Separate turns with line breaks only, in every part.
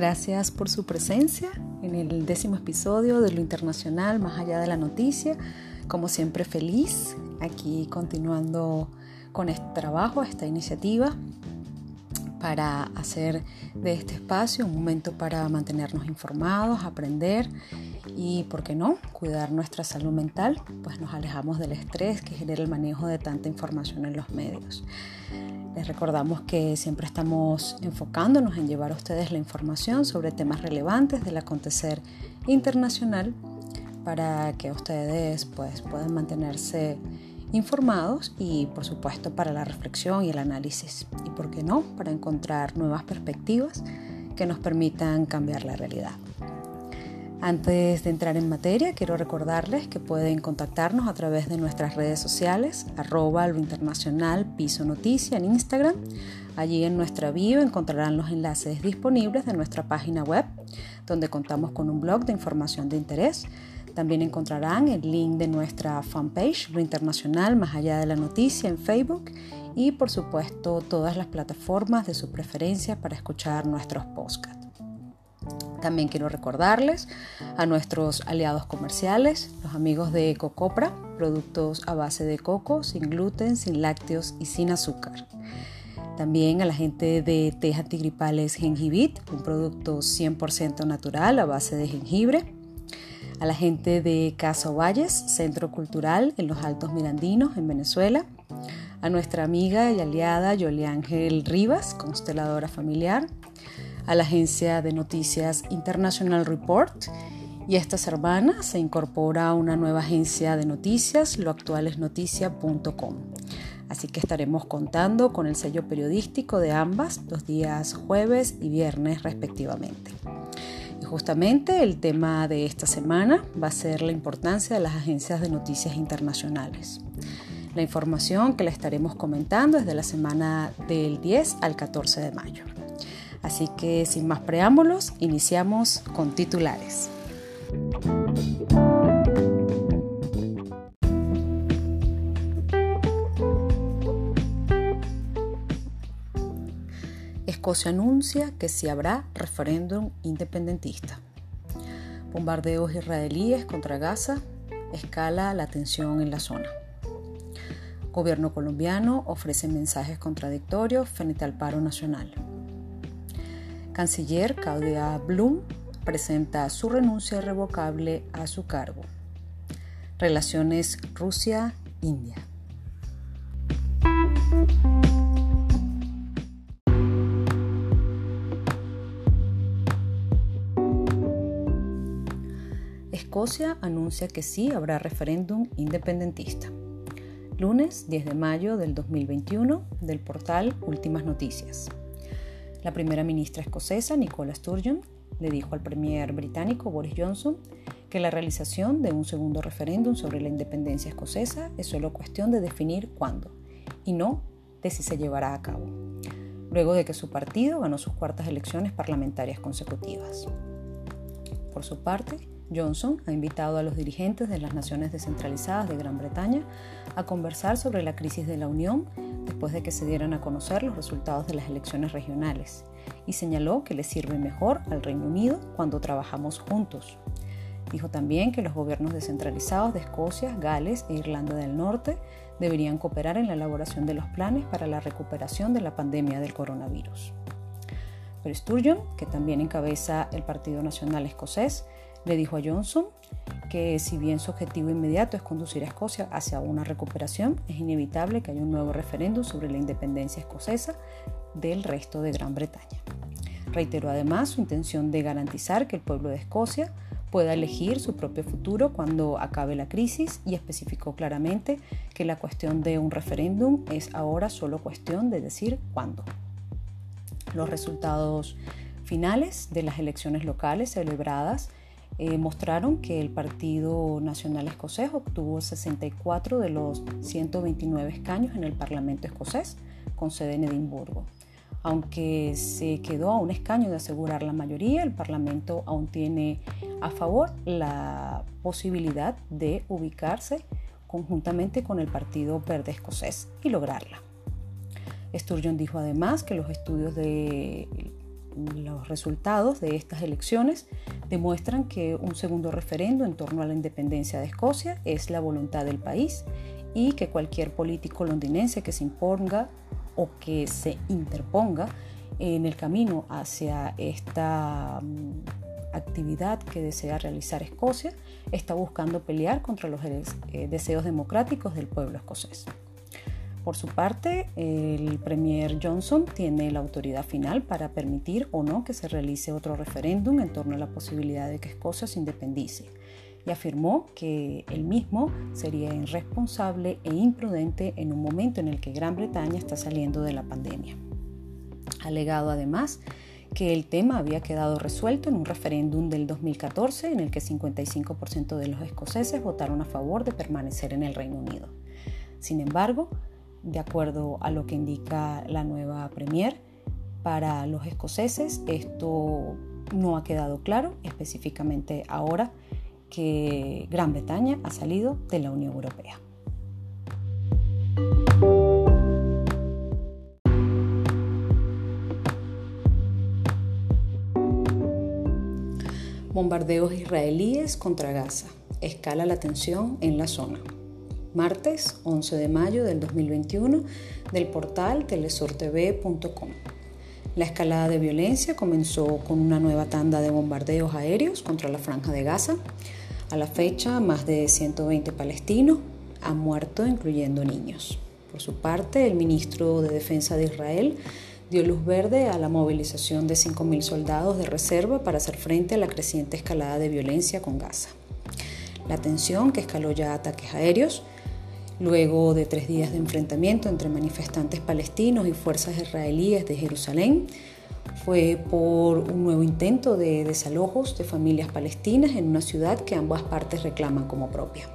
Gracias por su presencia en el décimo episodio de Lo Internacional Más Allá de la Noticia. Como siempre feliz aquí continuando con este trabajo, esta iniciativa para hacer de este espacio un momento para mantenernos informados, aprender y, ¿por qué no?, cuidar nuestra salud mental, pues nos alejamos del estrés que genera el manejo de tanta información en los medios. Les recordamos que siempre estamos enfocándonos en llevar a ustedes la información sobre temas relevantes del acontecer internacional para que ustedes pues, puedan mantenerse informados y por supuesto para la reflexión y el análisis y por qué no para encontrar nuevas perspectivas que nos permitan cambiar la realidad. Antes de entrar en materia, quiero recordarles que pueden contactarnos a través de nuestras redes sociales, arroba lo internacional piso noticia en Instagram. Allí en nuestra bio encontrarán los enlaces disponibles de nuestra página web, donde contamos con un blog de información de interés. También encontrarán el link de nuestra fanpage, Lo Internacional Más Allá de la Noticia, en Facebook y por supuesto todas las plataformas de su preferencia para escuchar nuestros podcasts. También quiero recordarles a nuestros aliados comerciales, los amigos de Cocopra, productos a base de coco, sin gluten, sin lácteos y sin azúcar. También a la gente de Teja Antigripales Gengibit, un producto 100% natural a base de jengibre. A la gente de Casa Valles, Centro Cultural en los Altos Mirandinos, en Venezuela. A nuestra amiga y aliada Yoli Ángel Rivas, consteladora familiar a la agencia de noticias International Report y esta semana se incorpora una nueva agencia de noticias, loactualesnoticia.com. Así que estaremos contando con el sello periodístico de ambas los días jueves y viernes respectivamente. Y justamente el tema de esta semana va a ser la importancia de las agencias de noticias internacionales. La información que le estaremos comentando es de la semana del 10 al 14 de mayo. Así que sin más preámbulos, iniciamos con titulares. Escocia anuncia que sí habrá referéndum independentista. Bombardeos israelíes contra Gaza escala la tensión en la zona. Gobierno colombiano ofrece mensajes contradictorios frente al paro nacional. Canciller Claudia Blum presenta su renuncia irrevocable a su cargo. Relaciones Rusia-India. Escocia anuncia que sí habrá referéndum independentista. Lunes 10 de mayo del 2021 del portal Últimas Noticias. La primera ministra escocesa, Nicola Sturgeon, le dijo al premier británico Boris Johnson que la realización de un segundo referéndum sobre la independencia escocesa es solo cuestión de definir cuándo y no de si se llevará a cabo, luego de que su partido ganó sus cuartas elecciones parlamentarias consecutivas. Por su parte, Johnson ha invitado a los dirigentes de las naciones descentralizadas de Gran Bretaña a conversar sobre la crisis de la Unión después de que se dieran a conocer los resultados de las elecciones regionales y señaló que le sirve mejor al Reino Unido cuando trabajamos juntos. Dijo también que los gobiernos descentralizados de Escocia, Gales e Irlanda del Norte deberían cooperar en la elaboración de los planes para la recuperación de la pandemia del coronavirus. Pero Sturgeon, que también encabeza el Partido Nacional Escocés, le dijo a Johnson que si bien su objetivo inmediato es conducir a Escocia hacia una recuperación, es inevitable que haya un nuevo referéndum sobre la independencia escocesa del resto de Gran Bretaña. Reiteró además su intención de garantizar que el pueblo de Escocia pueda elegir su propio futuro cuando acabe la crisis y especificó claramente que la cuestión de un referéndum es ahora solo cuestión de decir cuándo. Los resultados finales de las elecciones locales celebradas eh, mostraron que el Partido Nacional Escocés obtuvo 64 de los 129 escaños en el Parlamento escocés, con sede en Edimburgo. Aunque se quedó a un escaño de asegurar la mayoría, el Parlamento aún tiene a favor la posibilidad de ubicarse conjuntamente con el Partido Verde Escocés y lograrla. Sturgeon dijo además que los estudios de los resultados de estas elecciones demuestran que un segundo referendo en torno a la independencia de Escocia es la voluntad del país y que cualquier político londinense que se imponga o que se interponga en el camino hacia esta mm, actividad que desea realizar Escocia está buscando pelear contra los eh, deseos democráticos del pueblo escocés. Por su parte, el Premier Johnson tiene la autoridad final para permitir o no que se realice otro referéndum en torno a la posibilidad de que Escocia se independice y afirmó que él mismo sería irresponsable e imprudente en un momento en el que Gran Bretaña está saliendo de la pandemia. Alegado además que el tema había quedado resuelto en un referéndum del 2014 en el que 55% de los escoceses votaron a favor de permanecer en el Reino Unido. Sin embargo, de acuerdo a lo que indica la nueva Premier. Para los escoceses esto no ha quedado claro, específicamente ahora que Gran Bretaña ha salido de la Unión Europea. Bombardeos israelíes contra Gaza. Escala la tensión en la zona martes 11 de mayo del 2021 del portal telesortv.com. La escalada de violencia comenzó con una nueva tanda de bombardeos aéreos contra la franja de Gaza. A la fecha, más de 120 palestinos han muerto, incluyendo niños. Por su parte, el ministro de Defensa de Israel dio luz verde a la movilización de 5.000 soldados de reserva para hacer frente a la creciente escalada de violencia con Gaza. La tensión, que escaló ya ataques aéreos, Luego de tres días de enfrentamiento entre manifestantes palestinos y fuerzas israelíes de Jerusalén, fue por un nuevo intento de desalojos de familias palestinas en una ciudad que ambas partes reclaman como propia.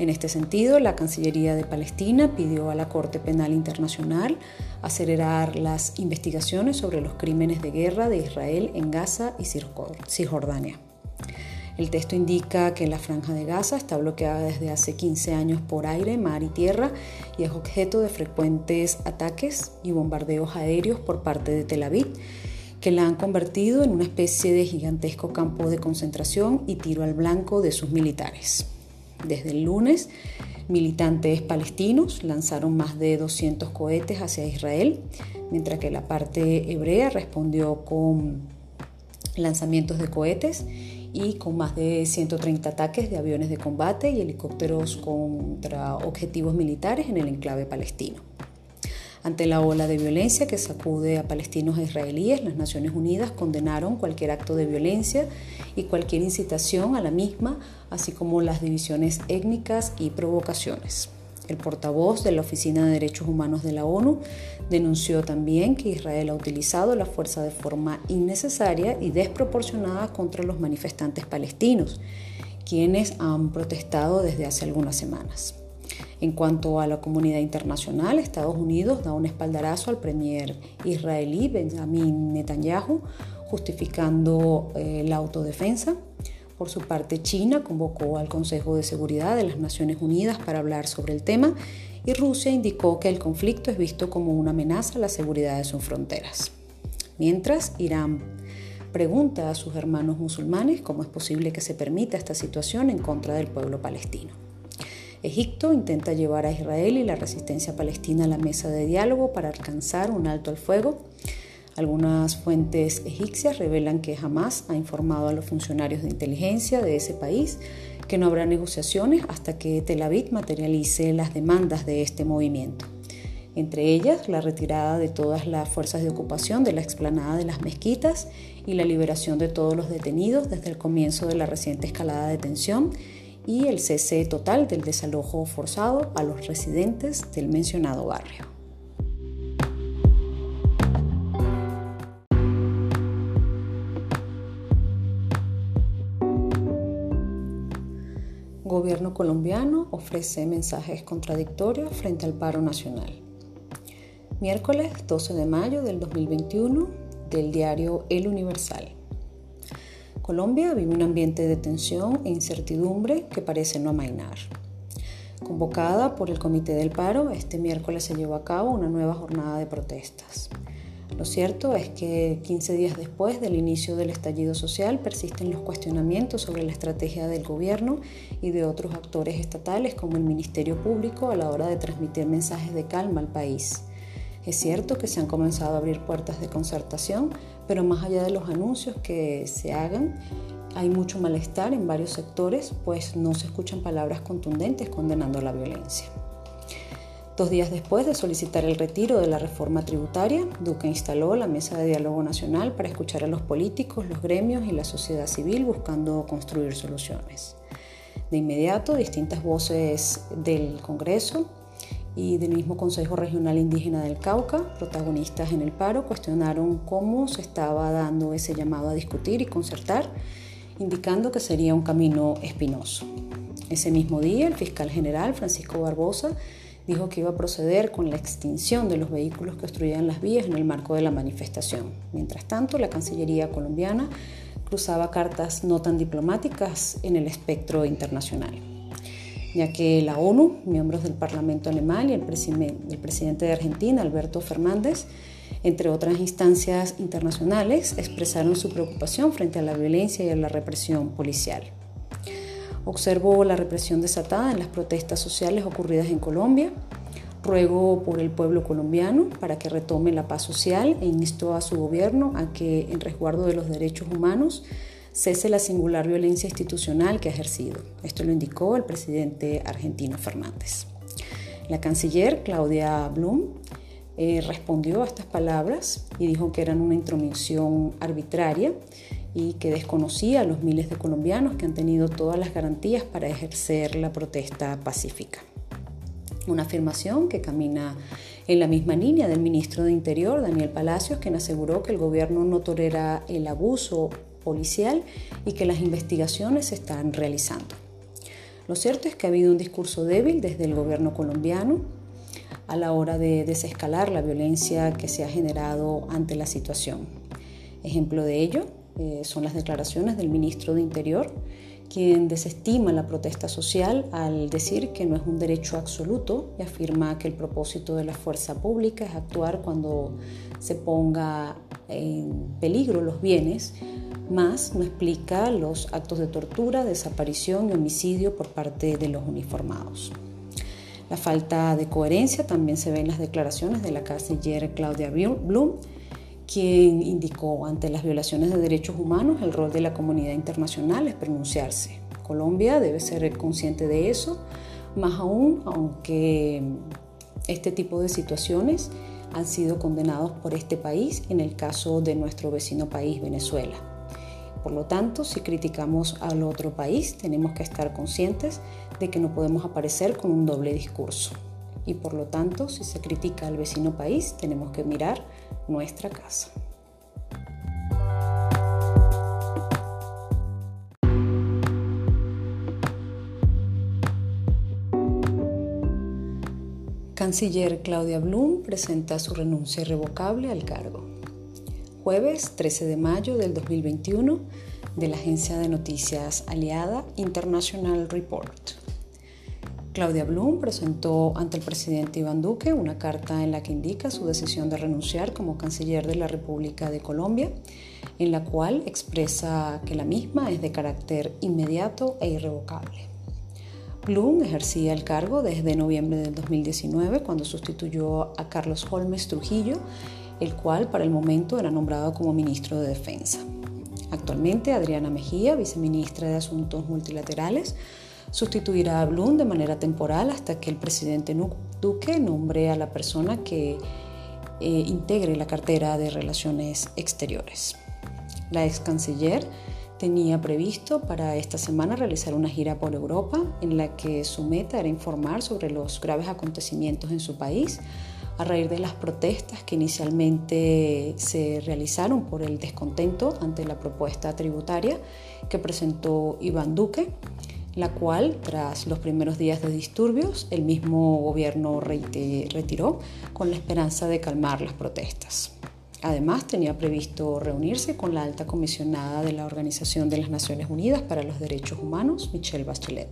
En este sentido, la Cancillería de Palestina pidió a la Corte Penal Internacional acelerar las investigaciones sobre los crímenes de guerra de Israel en Gaza y Cisjordania. El texto indica que la franja de Gaza está bloqueada desde hace 15 años por aire, mar y tierra y es objeto de frecuentes ataques y bombardeos aéreos por parte de Tel Aviv que la han convertido en una especie de gigantesco campo de concentración y tiro al blanco de sus militares. Desde el lunes, militantes palestinos lanzaron más de 200 cohetes hacia Israel, mientras que la parte hebrea respondió con lanzamientos de cohetes y con más de 130 ataques de aviones de combate y helicópteros contra objetivos militares en el enclave palestino. Ante la ola de violencia que sacude a palestinos e israelíes, las Naciones Unidas condenaron cualquier acto de violencia y cualquier incitación a la misma, así como las divisiones étnicas y provocaciones. El portavoz de la Oficina de Derechos Humanos de la ONU denunció también que Israel ha utilizado la fuerza de forma innecesaria y desproporcionada contra los manifestantes palestinos, quienes han protestado desde hace algunas semanas. En cuanto a la comunidad internacional, Estados Unidos da un espaldarazo al premier israelí Benjamin Netanyahu, justificando eh, la autodefensa. Por su parte, China convocó al Consejo de Seguridad de las Naciones Unidas para hablar sobre el tema y Rusia indicó que el conflicto es visto como una amenaza a la seguridad de sus fronteras. Mientras, Irán pregunta a sus hermanos musulmanes cómo es posible que se permita esta situación en contra del pueblo palestino. Egipto intenta llevar a Israel y la resistencia palestina a la mesa de diálogo para alcanzar un alto al fuego. Algunas fuentes egipcias revelan que Hamas ha informado a los funcionarios de inteligencia de ese país que no habrá negociaciones hasta que Tel Aviv materialice las demandas de este movimiento entre ellas la retirada de todas las fuerzas de ocupación de la explanada de las mezquitas y la liberación de todos los detenidos desde el comienzo de la reciente escalada de tensión y el cese total del desalojo forzado a los residentes del mencionado barrio. Gobierno colombiano ofrece mensajes contradictorios frente al paro nacional miércoles 12 de mayo del 2021 del diario El Universal. Colombia vive un ambiente de tensión e incertidumbre que parece no amainar. Convocada por el Comité del Paro, este miércoles se llevó a cabo una nueva jornada de protestas. Lo cierto es que 15 días después del inicio del estallido social persisten los cuestionamientos sobre la estrategia del gobierno y de otros actores estatales como el Ministerio Público a la hora de transmitir mensajes de calma al país. Es cierto que se han comenzado a abrir puertas de concertación, pero más allá de los anuncios que se hagan, hay mucho malestar en varios sectores, pues no se escuchan palabras contundentes condenando la violencia. Dos días después de solicitar el retiro de la reforma tributaria, Duque instaló la Mesa de Diálogo Nacional para escuchar a los políticos, los gremios y la sociedad civil buscando construir soluciones. De inmediato, distintas voces del Congreso y del mismo Consejo Regional Indígena del Cauca, protagonistas en el paro, cuestionaron cómo se estaba dando ese llamado a discutir y concertar, indicando que sería un camino espinoso. Ese mismo día, el fiscal general Francisco Barbosa dijo que iba a proceder con la extinción de los vehículos que obstruían las vías en el marco de la manifestación. Mientras tanto, la Cancillería colombiana cruzaba cartas no tan diplomáticas en el espectro internacional ya que la ONU, miembros del Parlamento alemán y el, presidente de Argentina, Alberto Fernández, entre otras instancias internacionales, expresaron su preocupación frente a la violencia y a la represión policial. Observo la represión desatada en las protestas sociales ocurridas en Colombia. Ruego por el pueblo colombiano para que retome la paz social e insto a su gobierno a que, en resguardo de los derechos humanos, cese la singular violencia institucional que ha ejercido. Esto lo indicó el presidente argentino Fernández. La canciller Claudia Blum eh, respondió a estas palabras y dijo que eran una intromisión arbitraria y que desconocía a los miles de colombianos que han tenido todas las garantías para ejercer la protesta pacífica. Una afirmación que camina en la misma línea del ministro de Interior, Daniel Palacios, quien aseguró que el gobierno no tolera el abuso policial y que las investigaciones se están realizando. Lo cierto es que ha habido un discurso débil desde el gobierno colombiano a la hora de desescalar la violencia que se ha generado ante la situación. Ejemplo de ello eh, son las declaraciones del ministro de Interior, quien desestima la protesta social al decir que no es un derecho absoluto y afirma que el propósito de la fuerza pública es actuar cuando se ponga en peligro los bienes más no explica los actos de tortura, desaparición y homicidio por parte de los uniformados. La falta de coherencia también se ve en las declaraciones de la canciller Claudia Blum, quien indicó ante las violaciones de derechos humanos el rol de la comunidad internacional es pronunciarse. Colombia debe ser consciente de eso, más aún aunque este tipo de situaciones han sido condenados por este país en el caso de nuestro vecino país, Venezuela. Por lo tanto, si criticamos al otro país, tenemos que estar conscientes de que no podemos aparecer con un doble discurso. Y por lo tanto, si se critica al vecino país, tenemos que mirar nuestra casa. Canciller Claudia Blum presenta su renuncia irrevocable al cargo jueves 13 de mayo del 2021 de la agencia de noticias aliada International Report. Claudia Blum presentó ante el presidente Iván Duque una carta en la que indica su decisión de renunciar como canciller de la República de Colombia, en la cual expresa que la misma es de carácter inmediato e irrevocable. Blum ejercía el cargo desde noviembre del 2019 cuando sustituyó a Carlos Holmes Trujillo, el cual para el momento era nombrado como ministro de Defensa. Actualmente Adriana Mejía, viceministra de Asuntos Multilaterales, sustituirá a Blum de manera temporal hasta que el presidente Duque nombre a la persona que eh, integre la cartera de Relaciones Exteriores. La ex canciller tenía previsto para esta semana realizar una gira por Europa en la que su meta era informar sobre los graves acontecimientos en su país a raíz de las protestas que inicialmente se realizaron por el descontento ante la propuesta tributaria que presentó Iván Duque, la cual, tras los primeros días de disturbios, el mismo gobierno retiró con la esperanza de calmar las protestas. Además, tenía previsto reunirse con la alta comisionada de la Organización de las Naciones Unidas para los Derechos Humanos, Michelle Bachelet.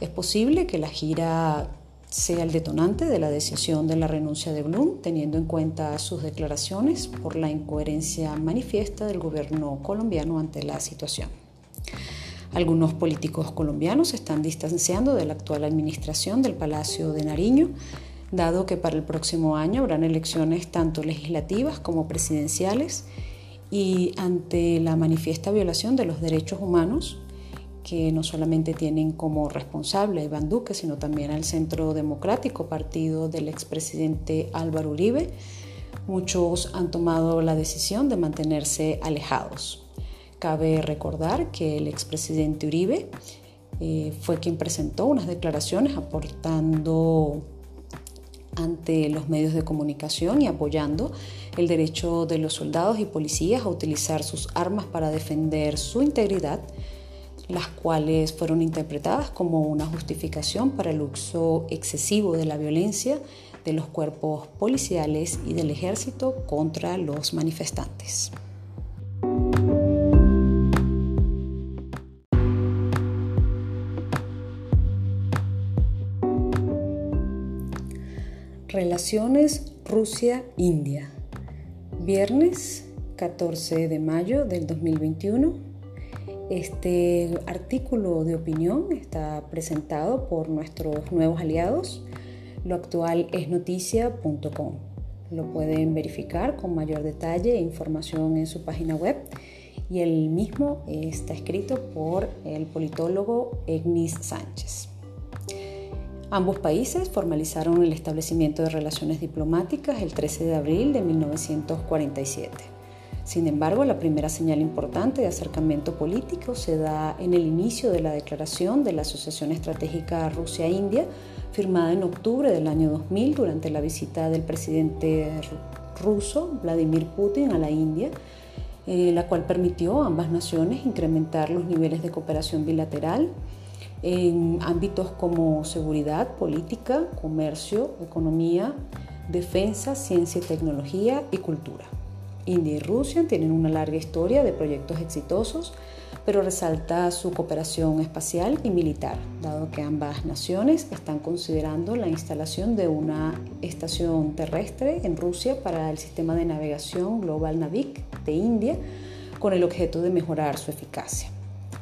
Es posible que la gira sea el detonante de la decisión de la renuncia de Blum, teniendo en cuenta sus declaraciones por la incoherencia manifiesta del gobierno colombiano ante la situación. Algunos políticos colombianos se están distanciando de la actual administración del Palacio de Nariño, dado que para el próximo año habrán elecciones tanto legislativas como presidenciales y ante la manifiesta violación de los derechos humanos, que no solamente tienen como responsable a Iván Duque, sino también al Centro Democrático, partido del expresidente Álvaro Uribe, muchos han tomado la decisión de mantenerse alejados. Cabe recordar que el expresidente Uribe eh, fue quien presentó unas declaraciones aportando ante los medios de comunicación y apoyando el derecho de los soldados y policías a utilizar sus armas para defender su integridad, las cuales fueron interpretadas como una justificación para el uso excesivo de la violencia de los cuerpos policiales y del ejército contra los manifestantes. Relaciones Rusia-India. Viernes 14 de mayo del 2021. Este artículo de opinión está presentado por nuestros nuevos aliados. Lo actual es noticia.com. Lo pueden verificar con mayor detalle e información en su página web y el mismo está escrito por el politólogo Egnis Sánchez. Ambos países formalizaron el establecimiento de relaciones diplomáticas el 13 de abril de 1947. Sin embargo, la primera señal importante de acercamiento político se da en el inicio de la declaración de la Asociación Estratégica Rusia-India, firmada en octubre del año 2000 durante la visita del presidente ruso Vladimir Putin a la India, eh, la cual permitió a ambas naciones incrementar los niveles de cooperación bilateral en ámbitos como seguridad, política, comercio, economía, defensa, ciencia y tecnología y cultura. India y Rusia tienen una larga historia de proyectos exitosos, pero resalta su cooperación espacial y militar, dado que ambas naciones están considerando la instalación de una estación terrestre en Rusia para el sistema de navegación Global Navig de India, con el objeto de mejorar su eficacia.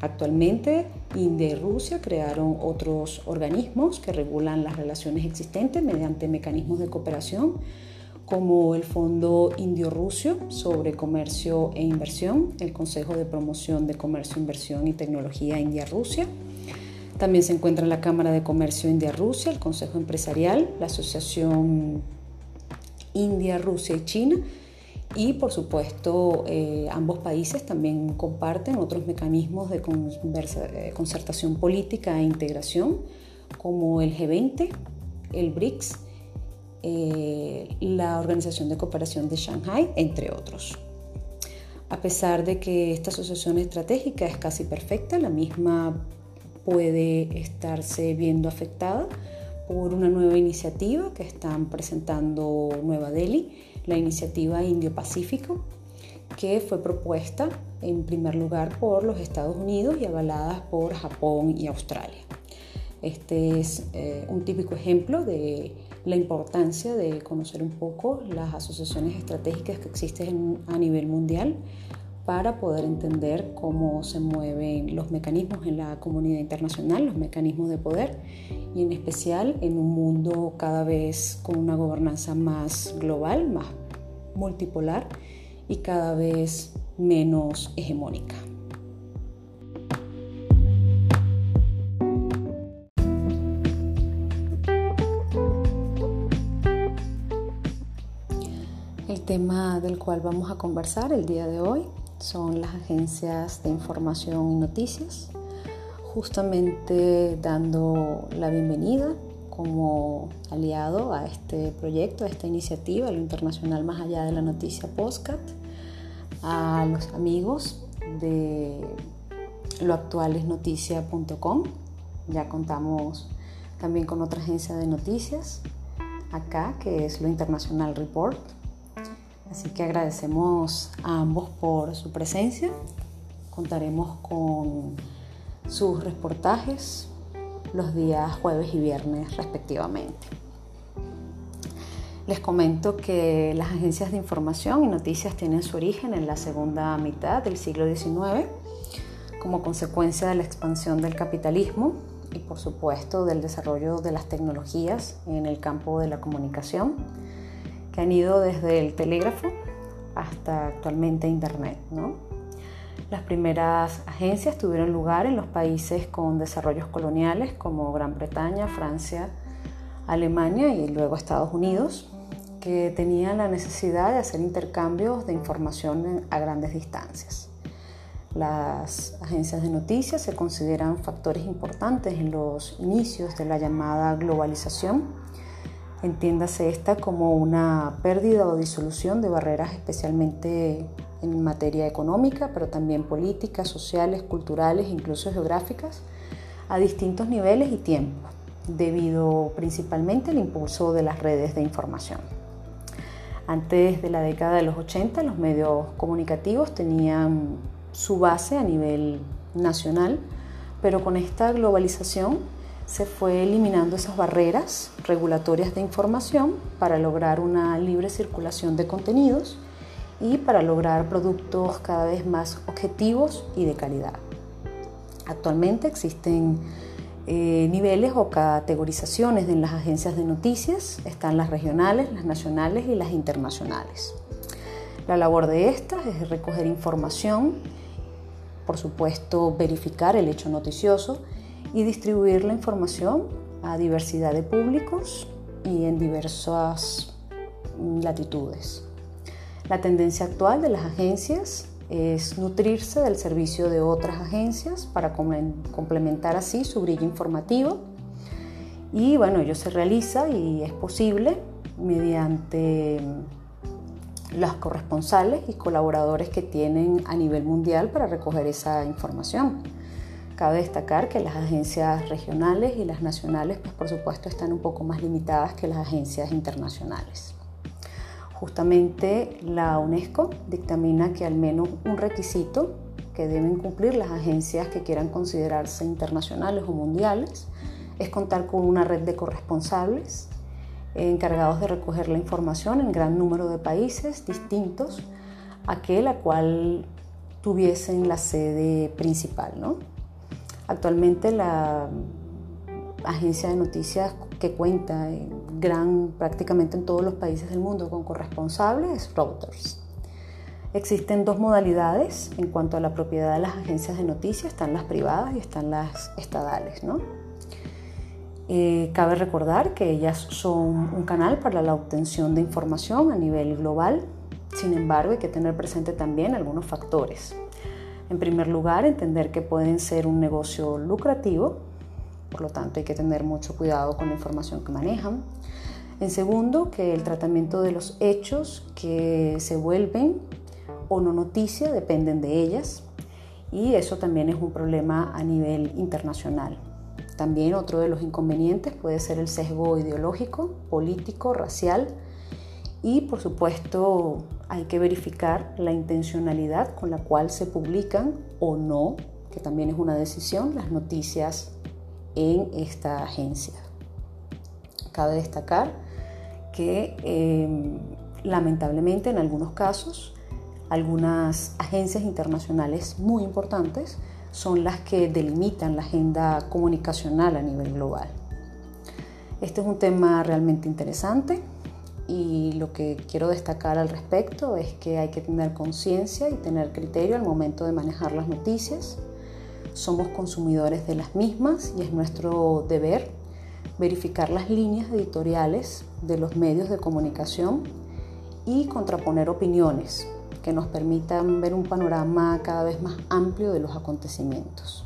Actualmente, India y Rusia crearon otros organismos que regulan las relaciones existentes mediante mecanismos de cooperación como el Fondo Indio-Ruso sobre Comercio e Inversión, el Consejo de Promoción de Comercio, Inversión y Tecnología India-Rusia. También se encuentra la Cámara de Comercio India-Rusia, el Consejo Empresarial, la Asociación India, Rusia y China y por supuesto, eh, ambos países también comparten otros mecanismos de eh, concertación política e integración, como el G20, el BRICS, eh, la Organización de Cooperación de Shanghai, entre otros. A pesar de que esta asociación estratégica es casi perfecta, la misma puede estarse viendo afectada por una nueva iniciativa que están presentando Nueva Delhi la iniciativa Indio-Pacífico, que fue propuesta en primer lugar por los Estados Unidos y avalada por Japón y Australia. Este es eh, un típico ejemplo de la importancia de conocer un poco las asociaciones estratégicas que existen a nivel mundial, para poder entender cómo se mueven los mecanismos en la comunidad internacional, los mecanismos de poder y en especial en un mundo cada vez con una gobernanza más global, más multipolar y cada vez menos hegemónica. El tema del cual vamos a conversar el día de hoy son las agencias de información y noticias, justamente dando la bienvenida como aliado a este proyecto, a esta iniciativa, lo internacional más allá de la noticia postcat, a los amigos de loactualesnoticia.com. Ya contamos también con otra agencia de noticias acá, que es lo Internacional Report. Así que agradecemos a ambos por su presencia. Contaremos con sus reportajes los días jueves y viernes respectivamente. Les comento que las agencias de información y noticias tienen su origen en la segunda mitad del siglo XIX como consecuencia de la expansión del capitalismo y por supuesto del desarrollo de las tecnologías en el campo de la comunicación que han ido desde el telégrafo hasta actualmente Internet. Las primeras agencias tuvieron lugar en los países con desarrollos coloniales como Gran Bretaña, Francia, Alemania y luego Estados Unidos, que tenían la necesidad de hacer intercambios de información a grandes distancias. Las agencias de noticias se consideran factores importantes en los inicios de la llamada globalización Entiéndase esta como una pérdida o disolución de barreras especialmente en materia económica, pero también políticas, sociales, culturales, incluso geográficas, a distintos niveles y tiempos, debido principalmente al impulso de las redes de información. Antes de la década de los 80, los medios comunicativos tenían su base a nivel nacional, pero con esta globalización se fue eliminando esas barreras regulatorias de información para lograr una libre circulación de contenidos y para lograr productos cada vez más objetivos y de calidad. Actualmente existen eh, niveles o categorizaciones en las agencias de noticias, están las regionales, las nacionales y las internacionales. La labor de estas es recoger información, por supuesto verificar el hecho noticioso y distribuir la información a diversidad de públicos y en diversas latitudes. La tendencia actual de las agencias es nutrirse del servicio de otras agencias para complementar así su brillo informativo. Y bueno, ello se realiza y es posible mediante las corresponsales y colaboradores que tienen a nivel mundial para recoger esa información. Cabe destacar que las agencias regionales y las nacionales, pues por supuesto, están un poco más limitadas que las agencias internacionales. Justamente la UNESCO dictamina que al menos un requisito que deben cumplir las agencias que quieran considerarse internacionales o mundiales es contar con una red de corresponsables encargados de recoger la información en gran número de países distintos a aquel a cual tuviesen la sede principal. ¿no? Actualmente la agencia de noticias que cuenta gran, prácticamente en todos los países del mundo con corresponsables es Reuters. Existen dos modalidades en cuanto a la propiedad de las agencias de noticias, están las privadas y están las estatales. ¿no? Eh, cabe recordar que ellas son un canal para la obtención de información a nivel global, sin embargo hay que tener presente también algunos factores. En primer lugar, entender que pueden ser un negocio lucrativo, por lo tanto hay que tener mucho cuidado con la información que manejan. En segundo, que el tratamiento de los hechos que se vuelven o no noticia dependen de ellas y eso también es un problema a nivel internacional. También otro de los inconvenientes puede ser el sesgo ideológico, político, racial y por supuesto hay que verificar la intencionalidad con la cual se publican o no, que también es una decisión, las noticias en esta agencia. Cabe destacar que em, lamentablemente en algunos casos Algunas agencias internacionales muy importantes son las que delimitan la agenda comunicacional a nivel global. Este es un tema realmente interesante y lo que quiero destacar al respecto es que hay que tener conciencia y tener criterio al momento de manejar las noticias. Somos consumidores de las mismas y es nuestro deber verificar las líneas editoriales de los medios de comunicación y contraponer opiniones que nos permitan ver un panorama cada vez más amplio de los acontecimientos.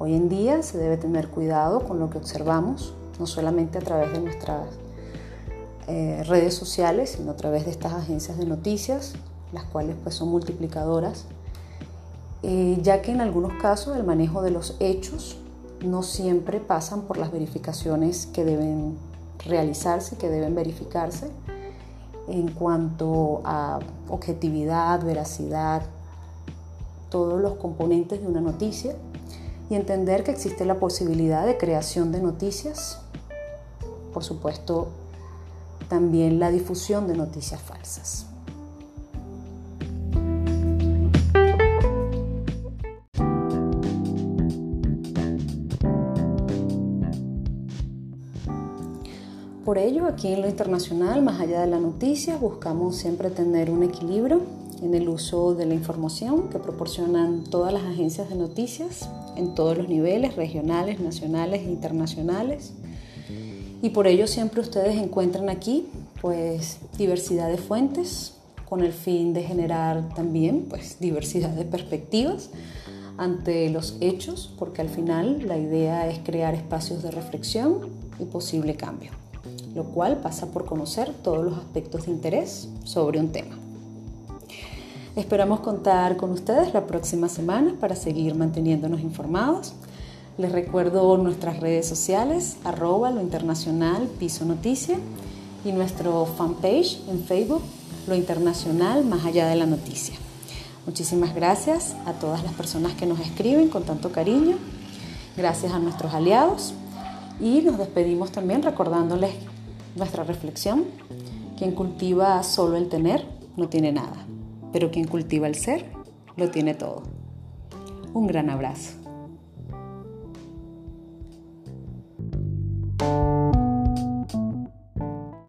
Hoy en día se debe tener cuidado con lo que observamos, no solamente a través de nuestras eh, redes sociales, sino a través de estas agencias de noticias, las cuales pues son multiplicadoras, eh, ya que en algunos casos el manejo de los hechos no siempre pasan por las verificaciones que deben realizarse, que deben verificarse en cuanto a objetividad, veracidad, todos los componentes de una noticia y entender que existe la posibilidad de creación de noticias, por supuesto también la difusión de noticias falsas. Por ello, aquí en lo internacional, más allá de la noticia, buscamos siempre tener un equilibrio en el uso de la información que proporcionan todas las agencias de noticias en todos los niveles, regionales, nacionales e internacionales. Y por ello siempre ustedes encuentran aquí pues diversidad de fuentes con el fin de generar también pues diversidad de perspectivas ante los hechos, porque al final la idea es crear espacios de reflexión y posible cambio lo cual pasa por conocer todos los aspectos de interés sobre un tema. Esperamos contar con ustedes la próxima semana para seguir manteniéndonos informados. Les recuerdo nuestras redes sociales, arroba lo internacional piso noticia y nuestro fanpage en Facebook, lo internacional más allá de la noticia. Muchísimas gracias a todas las personas que nos escriben con tanto cariño. Gracias a nuestros aliados. Y nos despedimos también recordándoles nuestra reflexión, quien cultiva solo el tener no tiene nada, pero quien cultiva el ser lo tiene todo. Un gran abrazo.